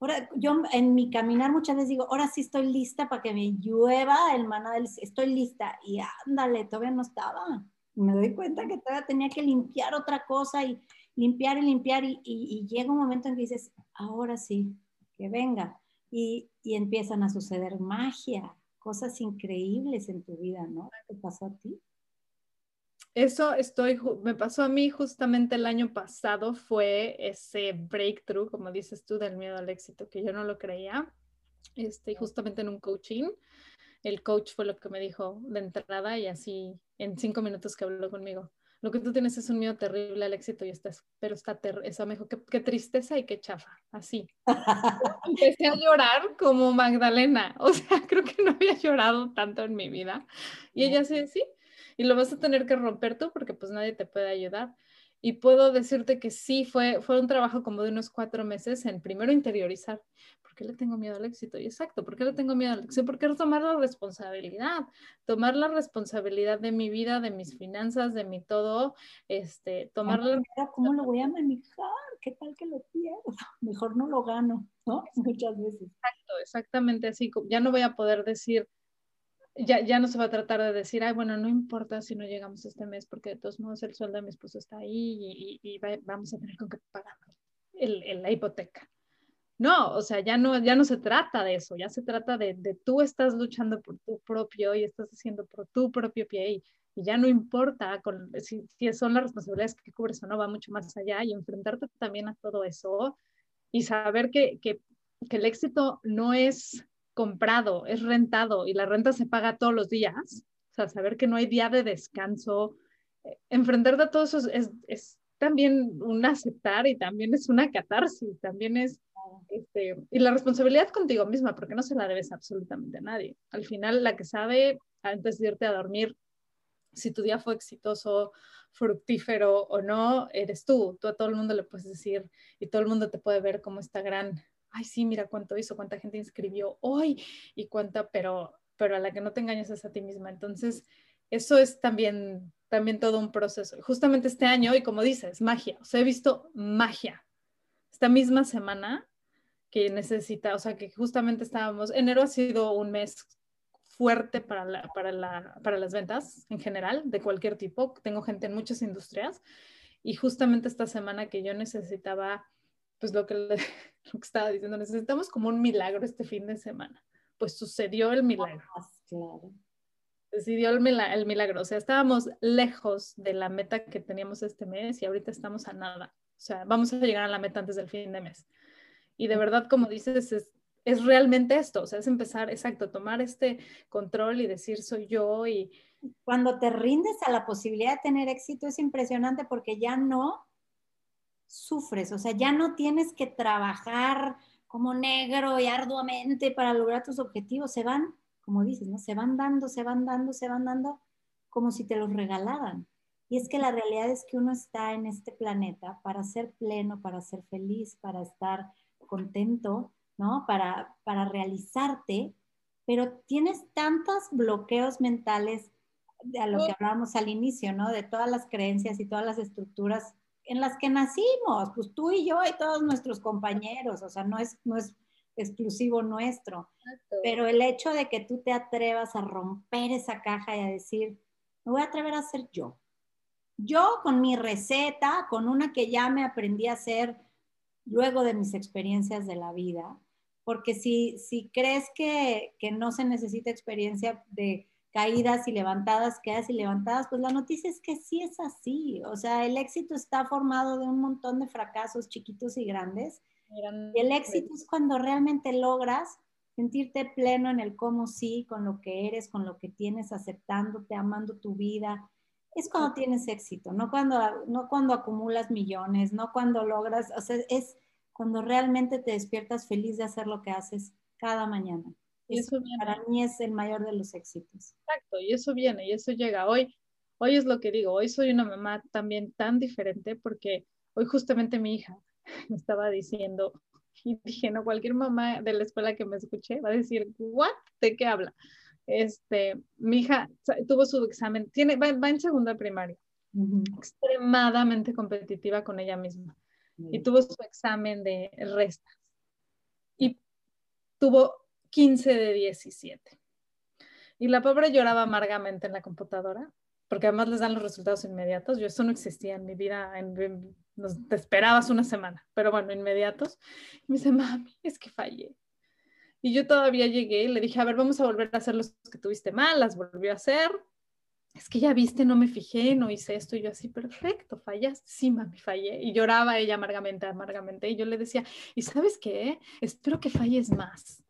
ahora, yo en mi caminar muchas veces digo, ahora sí estoy lista para que me llueva el maná del... Estoy lista y ándale, todavía no estaba. Me doy cuenta que todavía tenía que limpiar otra cosa y limpiar y limpiar y, y llega un momento en que dices, ahora sí, que venga y, empiezan a suceder magia, cosas increíbles en tu vida, ¿no? ¿Qué pasó a ti? Eso estoy, me pasó a mí justamente el año pasado, fue ese breakthrough, como dices tú, del miedo al éxito, que yo no lo creía, este, justamente en un coaching. El coach fue lo que me dijo de entrada y así en cinco minutos que habló conmigo lo que tú tienes es un miedo terrible al éxito y estás, pero está eso me dijo, qué, tristeza y qué chafa, así. Empecé a llorar como Magdalena, o sea, creo que no había llorado tanto en mi vida. Y ella sí, y lo vas a tener que romper tú porque pues nadie te puede ayudar. Y puedo decirte que sí, fue, fue un trabajo como de unos cuatro meses en primero interiorizar. ¿Por qué le tengo miedo al éxito? Y exacto, ¿por qué le tengo miedo al éxito? Porque es tomar la responsabilidad, tomar la responsabilidad de mi vida, de mis finanzas, de mi todo, este, tomar la... ¿Cómo lo voy a manejar? ¿Qué tal que lo pierdo? Mejor no lo gano, ¿no? Muchas veces. Exacto, exactamente así. Ya no voy a poder decir, ya, ya no se va a tratar de decir, ay, bueno, no importa si no llegamos este mes, porque de todos modos el sueldo de mi esposo está ahí y, vamos a tener con qué pagar el, la hipoteca. No, o sea, ya no, ya no se trata de eso, ya se trata de, de tú estás luchando por tu propio y estás haciendo por tu propio pie y, ya no importa si, si, son las responsabilidades que cubres o no, va mucho más allá y enfrentarte también a todo eso y saber que, que el éxito no es comprado, es rentado y la renta se paga todos los días, o sea, saber que no hay día de descanso, eh, enfrentarte a todo eso es, es, también un aceptar y también es una catarsis, también es, este, y la responsabilidad contigo misma, porque no se la debes absolutamente a nadie. Al final, la que sabe antes de irte a dormir si tu día fue exitoso, fructífero o no, eres tú. Tú a todo el mundo le puedes decir y todo el mundo te puede ver como esta gran ay, sí, mira cuánto hizo, cuánta gente inscribió hoy y cuánta, pero, pero a la que no te engañas es a ti misma. Entonces, eso es también, también todo un proceso. Justamente este año, y como dices, magia, o sea, he visto magia. Esta misma semana que necesita, o sea, que justamente estábamos, enero ha sido un mes fuerte para, la, para, la, para las ventas en general, de cualquier tipo. Tengo gente en muchas industrias y justamente esta semana que yo necesitaba pues lo que, lo que estaba diciendo, necesitamos como un milagro este fin de semana. Pues sucedió el milagro. Ah, claro. Decidió el, el milagro. O sea, estábamos lejos de la meta que teníamos este mes y ahorita estamos a nada. O sea, vamos a llegar a la meta antes del fin de mes. Y de verdad, como dices, es, es realmente esto. O sea, es empezar, exacto, tomar este control y decir soy yo y... Cuando te rindes a la posibilidad de tener éxito es impresionante porque ya no sufres, o sea, ya no tienes que trabajar como negro y arduamente para lograr tus objetivos, se van, como dices, ¿no? Se van dando, se van dando, se van dando como si te los regalaran. Y es que la realidad es que uno está en este planeta para ser pleno, para ser feliz, para estar contento, ¿no? Para, para realizarte, pero tienes tantos bloqueos mentales a lo que hablábamos al inicio, ¿no? De todas las creencias y todas las estructuras en las que nacimos, pues tú y yo y todos nuestros compañeros, o sea, no es, no es exclusivo nuestro, pero el hecho de que tú te atrevas a romper esa caja y a decir, me voy a atrever a ser yo. Yo con mi receta, con una que ya me aprendí a hacer luego de mis experiencias de la vida, porque si, si crees que, que no se necesita experiencia de caídas y levantadas, caídas y levantadas, pues la noticia es que sí es así. O sea, el éxito está formado de un montón de fracasos chiquitos y grandes. Y el éxito es cuando realmente logras sentirte pleno en el cómo sí, con lo que eres, con lo que tienes, aceptándote, amando tu vida. Es cuando tienes éxito, no cuando, no cuando acumulas millones, no cuando logras, o sea, es cuando realmente te despiertas feliz de hacer lo que haces cada mañana. Y eso para mí es el mayor de los éxitos. Exacto, y eso viene, y eso llega. Hoy, hoy es lo que digo, hoy soy una mamá también tan diferente porque hoy justamente mi hija me estaba diciendo, y dije, no, cualquier mamá de la escuela que me escuche va a decir, ¿what? ¿De qué habla? Este, mi hija tuvo su examen, tiene, va, en segunda primaria, extremadamente competitiva con ella misma, y tuvo su examen de restas. Y tuvo 15 de 17. Y la pobre lloraba amargamente en la computadora, porque además les dan los resultados inmediatos. Yo eso no existía en mi vida, en, te esperabas una semana, pero bueno, inmediatos. Y me dice, mami, es que fallé. Y yo todavía llegué y le dije, a ver, vamos a volver a hacer los que tuviste mal, las volvió a hacer. Es que ya viste, no me fijé, no hice esto. Y yo así, perfecto, fallaste. Sí, mami, fallé. Y lloraba ella amargamente, amargamente. Y yo le decía, ¿y sabes qué? Espero que falles más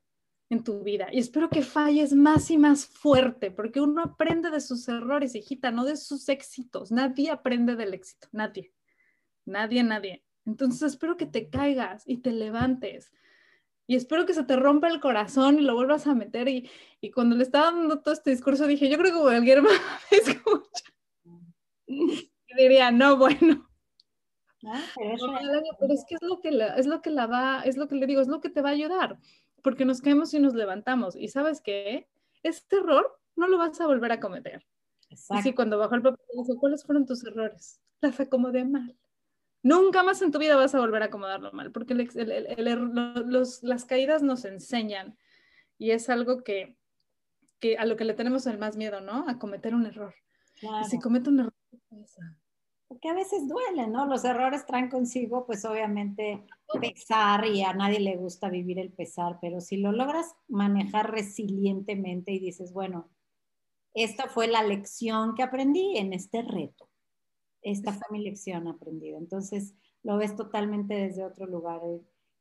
en tu vida. Y espero que falles más y más fuerte, porque uno aprende de sus errores, hijita, no de sus éxitos. Nadie aprende del éxito, nadie. Nadie, nadie. Entonces espero que te caigas y te levantes. Y espero que se te rompa el corazón y lo vuelvas a meter. Y, y cuando le estaba dando todo este discurso, dije, yo creo que mamá me escucha. Y diría, no, bueno. Ah, pero, es que es lo que, es lo que la va, es lo que le digo, es lo que te va a ayudar porque nos caemos y nos levantamos. Y sabes qué? Este error no lo vas a volver a cometer. Exacto. Y cuando bajó el papel dijo, ¿cuáles fueron tus errores? Las acomodé mal. Nunca más en tu vida vas a volver a acomodarlo mal, porque las caídas nos enseñan y es algo que, que, a lo que le tenemos el más miedo, ¿no? A cometer un error. Y si comete un error, ¿qué pasa? porque a veces duele, ¿no? Los errores traen consigo, pues obviamente pesar y a nadie le gusta vivir el pesar, pero si lo logras manejar resilientemente y dices, bueno, esta fue la lección que aprendí en este reto, esta fue mi lección aprendida, entonces lo ves totalmente desde otro lugar.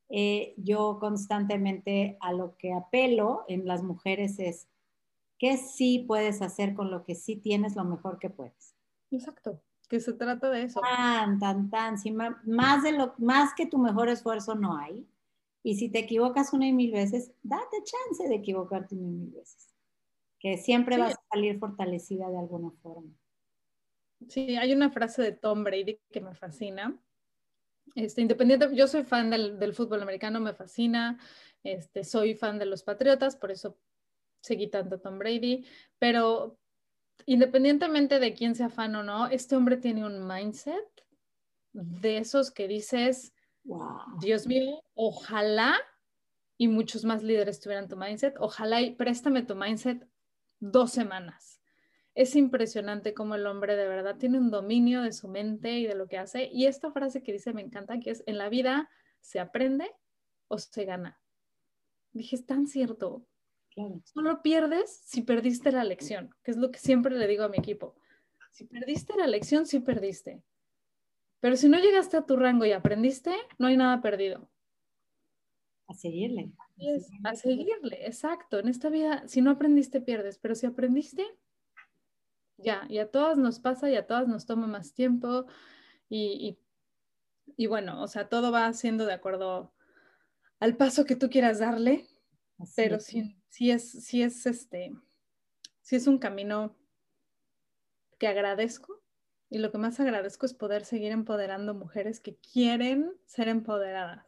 Eh, yo constantemente a lo que apelo en las mujeres es, ¿qué sí puedes hacer con lo que sí tienes lo mejor que puedes? Exacto que se trata de eso. Tan, tan, tan. más, de lo, más que tu mejor esfuerzo no hay. Y si te equivocas una y mil veces, date chance de equivocarte una y mil veces. Que siempre vas a salir fortalecida de alguna forma. Sí, hay una frase de Tom Brady que me fascina. Este, independiente, yo soy fan del, del, fútbol americano, me fascina. Este, soy fan de los Patriotas, por eso seguí tanto a Tom Brady. Pero, independientemente de quién sea fan o no, este hombre tiene un mindset de esos que dices, Dios mío, ojalá y muchos más líderes tuvieran tu mindset, ojalá y préstame tu mindset dos semanas. Es impresionante cómo el hombre de verdad tiene un dominio de su mente y de lo que hace. Y esta frase que dice me encanta, que es, en la vida se aprende o se gana. Dije, es tan cierto. Solo pierdes si perdiste la lección, que es lo que siempre le digo a mi equipo. Si perdiste la lección, sí perdiste. Pero si no llegaste a tu rango y aprendiste, no hay nada perdido. A seguirle. a seguirle, exacto. En esta vida, si no aprendiste, pierdes. Pero si aprendiste, ya. Y a todas nos pasa y a todas nos toma más tiempo. Y, y bueno, o sea, todo va siendo de acuerdo al paso que tú quieras darle. pero sin, sí es, sí es este, sí es un camino que agradezco Y lo que más agradezco es poder seguir empoderando mujeres que quieren ser empoderadas.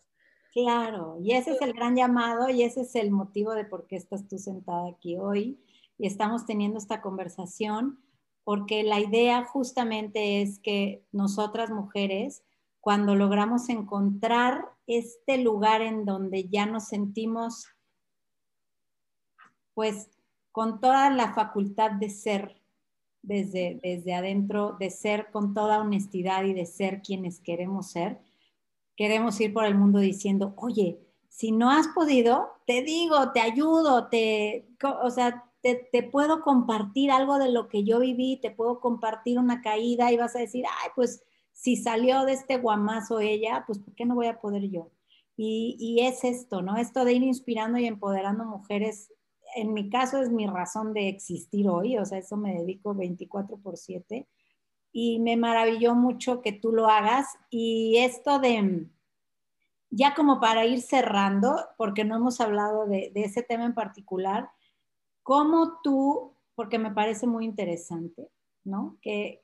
Claro, y ese es el gran llamado y ese es el motivo de por qué estás tú sentada aquí hoy y estamos teniendo esta conversación, porque la idea justamente es que nosotras mujeres, cuando logramos encontrar este lugar en donde ya nos sentimos, pues, con toda la facultad de ser desde, desde adentro, de ser con toda honestidad y de ser quienes queremos ser, queremos ir por el mundo diciendo, oye, si no has podido, te digo, te ayudo, te, o sea, te, te, puedo compartir algo de lo que yo viví, te puedo compartir una caída y vas a decir, ay, pues si salió de este guamazo ella, pues ¿por qué no voy a poder yo? Y, y es esto, ¿no? Esto de ir inspirando y empoderando mujeres, en mi caso es mi razón de existir hoy, o sea, eso me dedico 24 por 7 y me maravilló mucho que tú lo hagas. Y esto de, ya como para ir cerrando, porque no hemos hablado de, ese tema en particular, ¿cómo tú, porque me parece muy interesante, ¿no? Que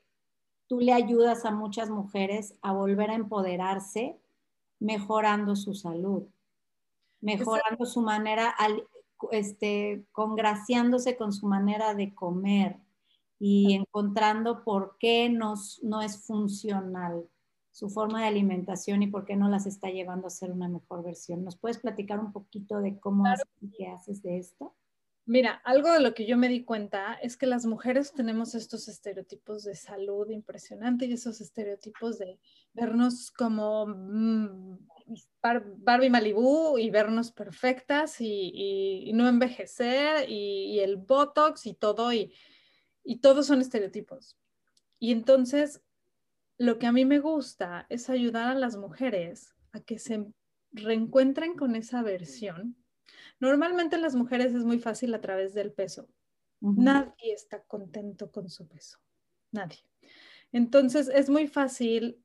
tú le ayudas a muchas mujeres a volver a empoderarse mejorando su salud, mejorando su manera, este, congraciándose con su manera de comer, y encontrando por qué nos, no es funcional su forma de alimentación y por qué no las está llevando a ser una mejor versión. ¿Nos puedes platicar un poquito de cómo haces, qué haces de esto? Mira, algo de lo que yo me di cuenta es que las mujeres tenemos estos estereotipos de salud impresionantes y esos estereotipos de vernos como mm, Barbie Malibu y vernos perfectas y, no envejecer y, y, el Botox y todo. Y, y todos son estereotipos. Y entonces, lo que a mí me gusta es ayudar a las mujeres a que se reencuentren con esa versión. Normalmente en las mujeres es muy fácil a través del peso. Nadie está contento con su peso. Nadie. Entonces es muy fácil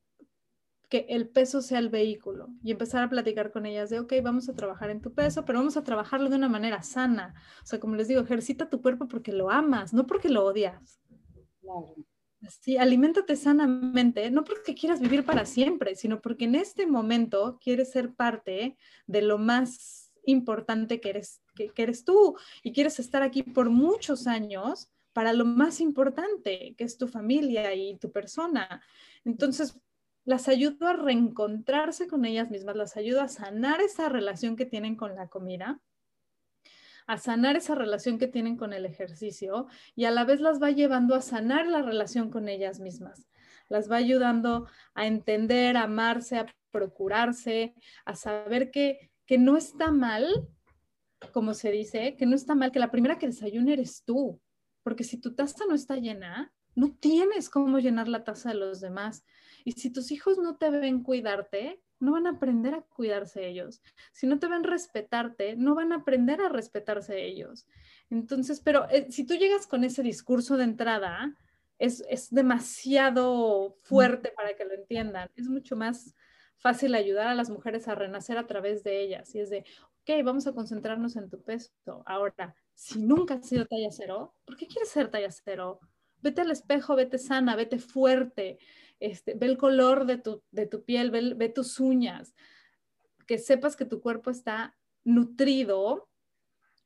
que el peso sea el vehículo y empezar a platicar con ellas de, ok, vamos a trabajar en tu peso, pero vamos a trabajarlo de una manera sana. O sea, como les digo, ejercita tu cuerpo porque lo amas, no porque lo odias. Claro. Sí, aliméntate sanamente, no porque quieras vivir para siempre, sino porque en este momento quieres ser parte de lo más importante que eres, que, que eres tú y quieres estar aquí por muchos años para lo más importante, que es tu familia y tu persona. Entonces, las ayudo a reencontrarse con ellas mismas, las ayudo a sanar esa relación que tienen con la comida, a sanar esa relación que tienen con el ejercicio y a la vez las va llevando a sanar la relación con ellas mismas. Las va ayudando a entender, a amarse, a procurarse, a saber que, que no está mal, como se dice, que no está mal que la primera que desayune eres tú, porque si tu taza no está llena, no tienes cómo llenar la taza de los demás. Y si tus hijos no te ven cuidarte, no van a aprender a cuidarse ellos. Si no te ven respetarte, no van a aprender a respetarse ellos. Entonces, pero eh, si tú llegas con ese discurso de entrada, es, es demasiado fuerte para que lo entiendan. Es mucho más fácil ayudar a las mujeres a renacer a través de ellas. Y es de, ok, vamos a concentrarnos en tu peso. Ahora, si nunca has sido talla cero, ¿por qué quieres ser talla cero? Vete al espejo, vete sana, vete fuerte, este, ve el color de tu, de tu piel, ve, tus uñas, que sepas que tu cuerpo está nutrido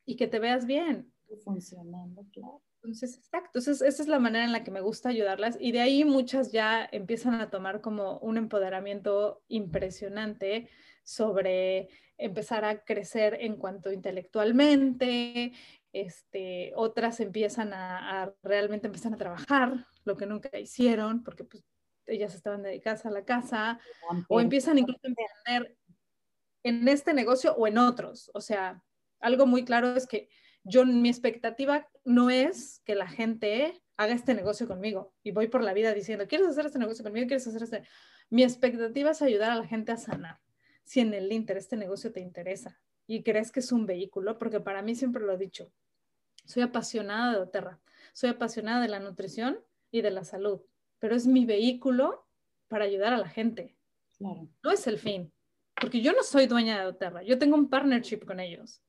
y que te veas bien. Funcionando, claro. Entonces, exacto, esa es la manera en la que me gusta ayudarlas y de ahí muchas ya empiezan a tomar como un empoderamiento impresionante sobre empezar a crecer en cuanto intelectualmente, este, otras empiezan a, a realmente empiezan a trabajar, lo que nunca hicieron, porque pues ellas estaban dedicadas a la casa, o empiezan incluso a emprender en este negocio o en otros. O sea, algo muy claro es que yo, mi expectativa no es que la gente haga este negocio conmigo y voy por la vida diciendo, ¿quieres hacer este negocio conmigo? ¿Quieres hacer este? Mi expectativa es ayudar a la gente a sanar. Si en el Inter este negocio te interesa y crees que es un vehículo, porque para mí siempre lo he dicho, soy apasionada de Oterra, soy apasionada de la nutrición y de la salud pero es mi vehículo para ayudar a la gente. No es el fin, porque yo no soy dueña de Oterra, yo tengo un partnership con ellos.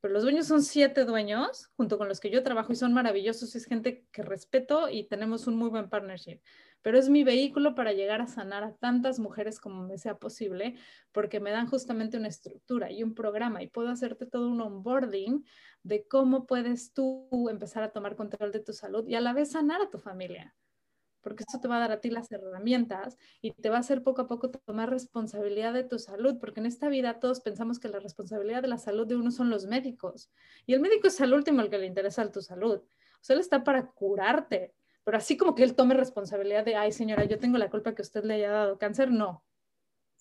pero los dueños son siete dueños, junto con los que yo trabajo y son maravillosos, es gente que respeto y tenemos un muy buen partnership. Pero es mi vehículo para llegar a sanar a tantas mujeres como me sea posible, porque me dan justamente una estructura y un programa y puedo hacerte todo un onboarding de cómo puedes tú empezar a tomar control de tu salud y a la vez sanar a tu familia porque eso te va a dar a ti las herramientas y te va a hacer poco a poco tomar responsabilidad de tu salud, porque en esta vida todos pensamos que la responsabilidad de la salud de uno son los médicos, y el médico es el último al que le interesa tu salud, o sea, él está para curarte, pero así como que él tome responsabilidad de, ay señora, yo tengo la culpa que usted le haya dado cáncer, no.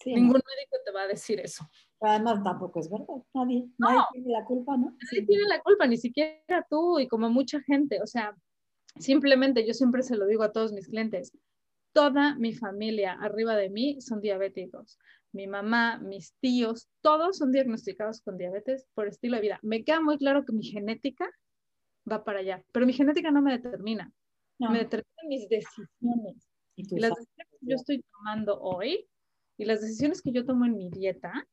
Ningún médico te va a decir eso. además tampoco es verdad, nadie, nadie tiene la culpa, ¿no? Nadie tiene la culpa, ni siquiera tú y como mucha gente, o sea, Simplemente yo siempre se lo digo a todos mis clientes, toda mi familia arriba de mí son diabéticos. Mi mamá, mis tíos, todos son diagnosticados con diabetes por estilo de vida. Me queda muy claro que mi genética va para allá, pero mi genética no me determina. Me determinan mis decisiones. Y, las decisiones que yo estoy tomando hoy y las decisiones que yo tomo en mi dieta,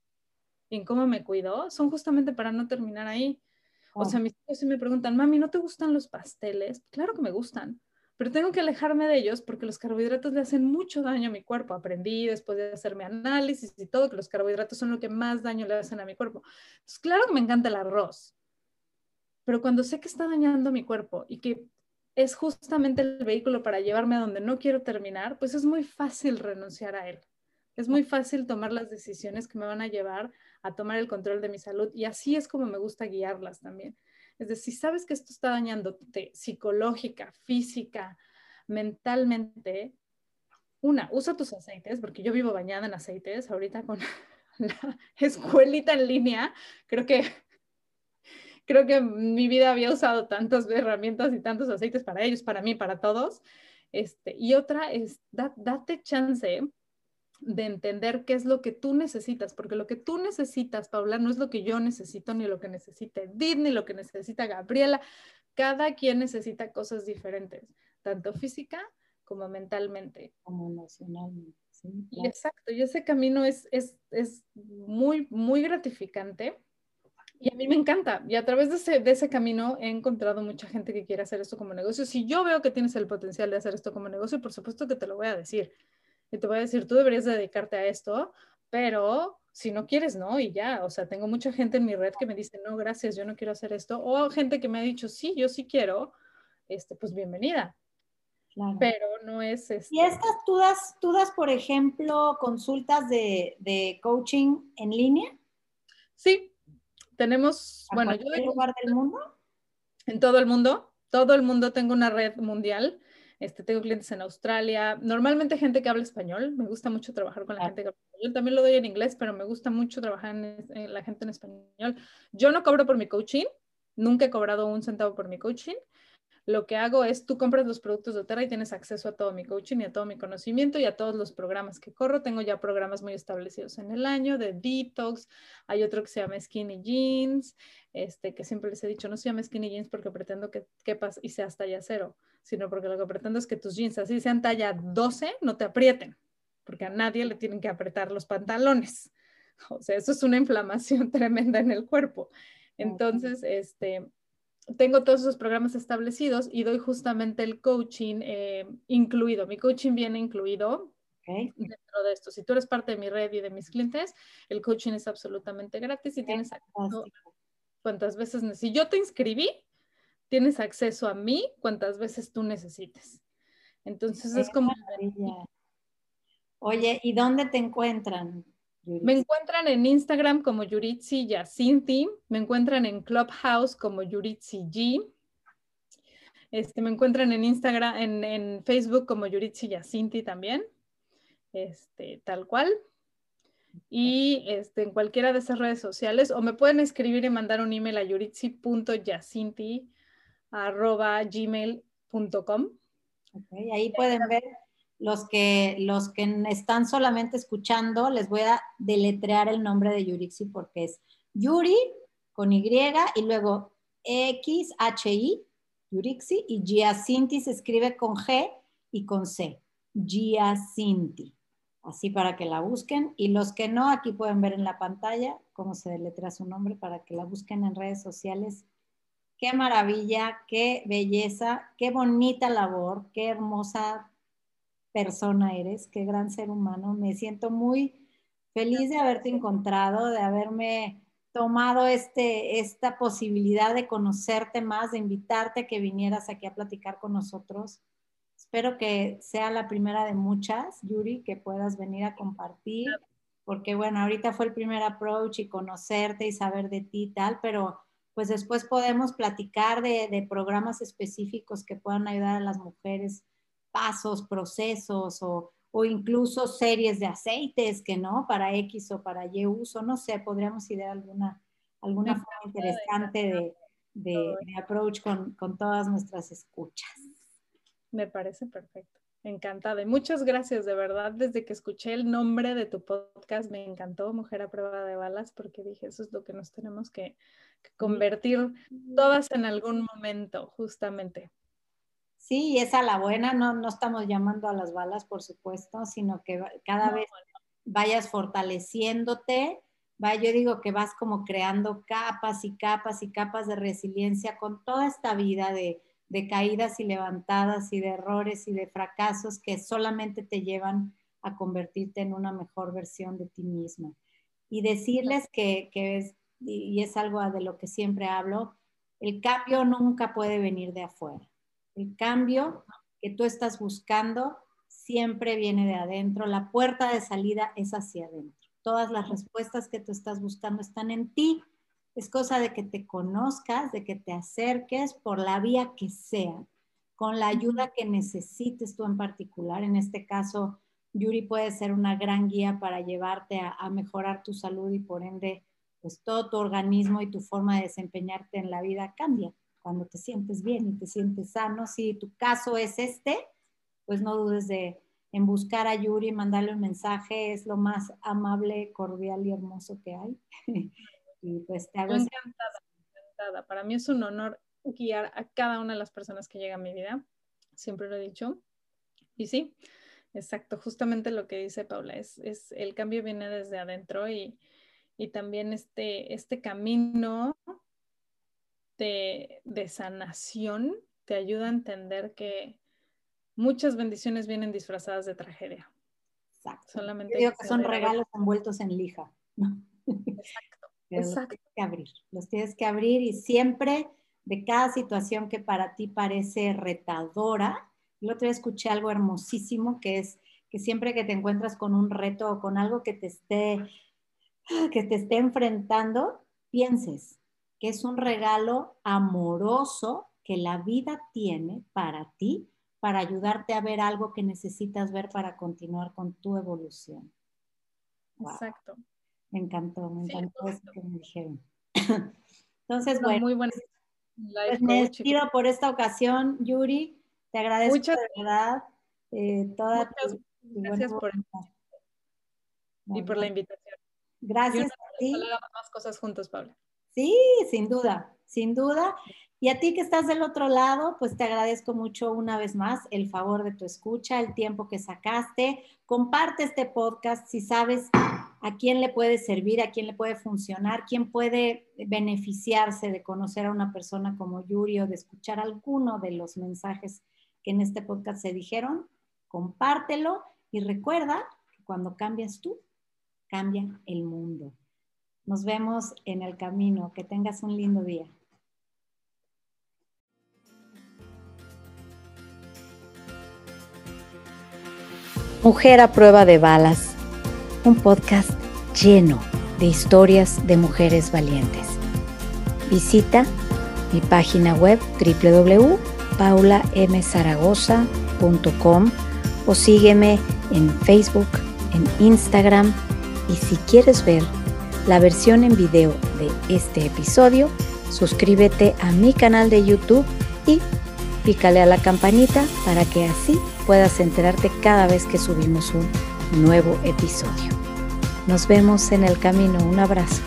en cómo me cuido, son justamente para no terminar ahí. O sea, mis hijos me preguntan, mami, ¿no te gustan los pasteles? Claro que me gustan, pero tengo que alejarme de ellos porque los carbohidratos le hacen mucho daño a mi cuerpo. Aprendí después de hacerme análisis y todo que los carbohidratos son lo que más daño le hacen a mi cuerpo. Entonces, claro que me encanta el arroz, pero cuando sé que está dañando mi cuerpo y que es justamente el vehículo para llevarme a donde no quiero terminar, pues es muy fácil renunciar a él. Es muy fácil tomar las decisiones que me van a llevar a tomar el control de mi salud y así es como me gusta guiarlas también. Es decir, sabes que esto está dañándote psicológica, física, mentalmente, una, usa tus aceites, porque yo vivo bañada en aceites, ahorita con la escuelita en línea, creo que creo que mi vida había usado tantas herramientas y tantos aceites para ellos, para mí, para todos. Este, y otra es, date chance de entender qué es lo que tú necesitas, porque lo que tú necesitas, Paula, no es lo que yo necesito, ni lo que necesita Edith, ni lo que necesita Gabriela. Cada quien necesita cosas diferentes, tanto física como mentalmente. Como emocionalmente. Exacto, y ese camino es, es, es, muy, muy gratificante. Y a mí me encanta. Y a través de ese, de ese camino he encontrado mucha gente que quiere hacer esto como negocio. Si yo veo que tienes el potencial de hacer esto como negocio, por supuesto que te lo voy a decir y te voy a decir, tú deberías dedicarte a esto, pero si no quieres, no, y ya, o sea, tengo mucha gente en mi red que me dice, no, gracias, yo no quiero hacer esto, o gente que me ha dicho, sí, yo sí quiero, este, pues bienvenida. Pero no es... Este... ¿Y estas, tú das, tú das, por ejemplo, consultas de, de coaching en línea? Sí, tenemos, bueno, yo... ¿En lugar del mundo? En todo el mundo, todo el mundo tengo una red mundial este, tengo clientes en Australia, normalmente gente que habla español, me gusta mucho trabajar con la gente que habla español, también lo doy en inglés, pero me gusta mucho trabajar en, la gente en español. Yo no cobro por mi coaching, nunca he cobrado un centavo por mi coaching, lo que hago es, tú compras los productos de Terra y tienes acceso a todo mi coaching y a todo mi conocimiento y a todos los programas que corro. Tengo ya programas muy establecidos en el año de detox. Hay otro que se llama Skinny Jeans, este, que siempre les he dicho, no se llama Skinny Jeans porque pretendo que quepas y sea talla cero, sino porque lo que pretendo es que tus jeans, así sean talla 12, no te aprieten, porque a nadie le tienen que apretar los pantalones. O sea, eso es una inflamación tremenda en el cuerpo. Entonces, este, tengo todos esos programas establecidos y doy justamente el coaching eh, incluido. Mi coaching viene incluido dentro de esto. Si tú eres parte de mi red y de mis clientes, el coaching es absolutamente gratis y tienes acceso cuantas veces. Si yo te inscribí, tienes acceso a mí cuantas veces tú necesites. Entonces es como... Oye, ¿y dónde te encuentran? Me encuentran en Instagram como Yuritsi Yacinti, me encuentran en Clubhouse como Yuritsi G. Este, me encuentran en Instagram, en, Facebook como Yuritsi Yacinti también, este, tal cual. Y este, en cualquiera de esas redes sociales, o me pueden escribir y mandar un email a yuritsi.yacinti.gmail.com. Okay, ahí pueden ver los que, los que están solamente escuchando, les voy a deletrear el nombre de Yurixi porque es Yuri con Y y luego X, H, I, Yurixi, y Giacinti se escribe con G y con C. Giacinti. Así para que la busquen. Y los que no, aquí pueden ver en la pantalla cómo se deletrea su nombre para que la busquen en redes sociales. Qué maravilla, qué belleza, qué bonita labor, qué hermosa persona eres, qué gran ser humano. Me siento muy feliz de haberte encontrado, de haberme tomado este, esta posibilidad de conocerte más, de invitarte a que vinieras aquí a platicar con nosotros. Espero que sea la primera de muchas, Yuri, que puedas venir a compartir, porque bueno, ahorita fue el primer approach y conocerte y saber de ti y tal, pero pues después podemos platicar de, de programas específicos que puedan ayudar a las mujeres, pasos, procesos o o incluso series de aceites que no, para X o para Y uso, no sé, podríamos idear alguna, alguna forma interesante de, approach con, todas nuestras escuchas. Me parece perfecto. Encantada. Y muchas gracias, de verdad. Desde que escuché el nombre de tu podcast, me encantó Mujer a prueba de balas, porque dije, eso es lo que nos tenemos que convertir todas en algún momento, justamente. Sí, y es a la buena, no, no estamos llamando a las balas, por supuesto, sino que cada vez vayas fortaleciéndote, va, yo digo que vas como creando capas y capas y capas de resiliencia con toda esta vida de, de caídas y levantadas y de errores y de fracasos que solamente te llevan a convertirte en una mejor versión de ti misma. Y decirles que, que es, y es algo de lo que siempre hablo, el cambio nunca puede venir de afuera el cambio que tú estás buscando siempre viene de adentro. La puerta de salida es hacia adentro. Todas las respuestas que tú estás buscando están en ti. Es cosa de que te conozcas, de que te acerques por la vía que sea, con la ayuda que necesites tú en particular. En este caso, Yuri puede ser una gran guía para llevarte a, a mejorar tu salud y por ende, pues todo tu organismo y tu forma de desempeñarte en la vida cambia cuando te sientes bien y te sientes sano. Si tu caso es este, pues no dudes de, en buscar a Yuri, mandarle un mensaje, es lo más amable, cordial y hermoso que hay. y pues te hago encantada, encantada. Para mí es un honor guiar a cada una de las personas que llegan a mi vida, siempre lo he dicho. Y sí, exacto, justamente lo que dice Paula, es, es el cambio viene desde adentro y, y también este, este camino de, sanación te ayuda a entender que muchas bendiciones vienen disfrazadas de tragedia. Exacto. Solamente Yo digo que son regalos envueltos en lija. Exacto. Los tienes que abrir. Los tienes que abrir y siempre de cada situación que para ti parece retadora. El otro día escuché algo hermosísimo que es que siempre que te encuentras con un reto o con algo que te esté, que te esté enfrentando, pienses, que es un regalo amoroso que la vida tiene para ti, para ayudarte a ver algo que necesitas ver para continuar con tu evolución. Exacto. Me encantó, me encantó esto que me dijeron. Entonces, bueno, muy pues me despido por esta ocasión, Yuri. Te agradezco Muchas, de verdad eh, toda gracias por y por la invitación. Gracias a ti. más cosas juntos, Paula. Sí, sin duda, sin duda. Y a ti que estás del otro lado, pues te agradezco mucho una vez más el favor de tu escucha, el tiempo que sacaste. Comparte este podcast si sabes a quién le puede servir, a quién le puede funcionar, quién puede beneficiarse de conocer a una persona como Yuri o de escuchar alguno de los mensajes que en este podcast se dijeron. Compártelo y recuerda que cuando cambias tú, cambia el mundo. Nos vemos en el camino. Que tengas un lindo día. Mujer a prueba de balas. Un podcast lleno de historias de mujeres valientes. Visita mi página web www.paulamzaragoza.com o sígueme en Facebook, en Instagram y si quieres ver la versión en video de este episodio, suscríbete a mi canal de YouTube y pícale a la campanita para que así puedas enterarte cada vez que subimos un nuevo episodio. Nos vemos en el camino. Un abrazo.